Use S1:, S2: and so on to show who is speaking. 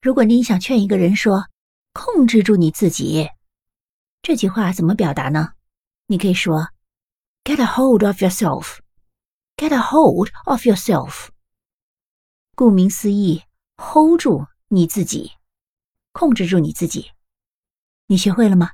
S1: 如果你想劝一个人说控制住你自己这句话怎么表达呢？你可以说 get a hold of yourself. Get a hold of yourself. 顾名思义 hold 住你自己控制住你自己。你学会了吗？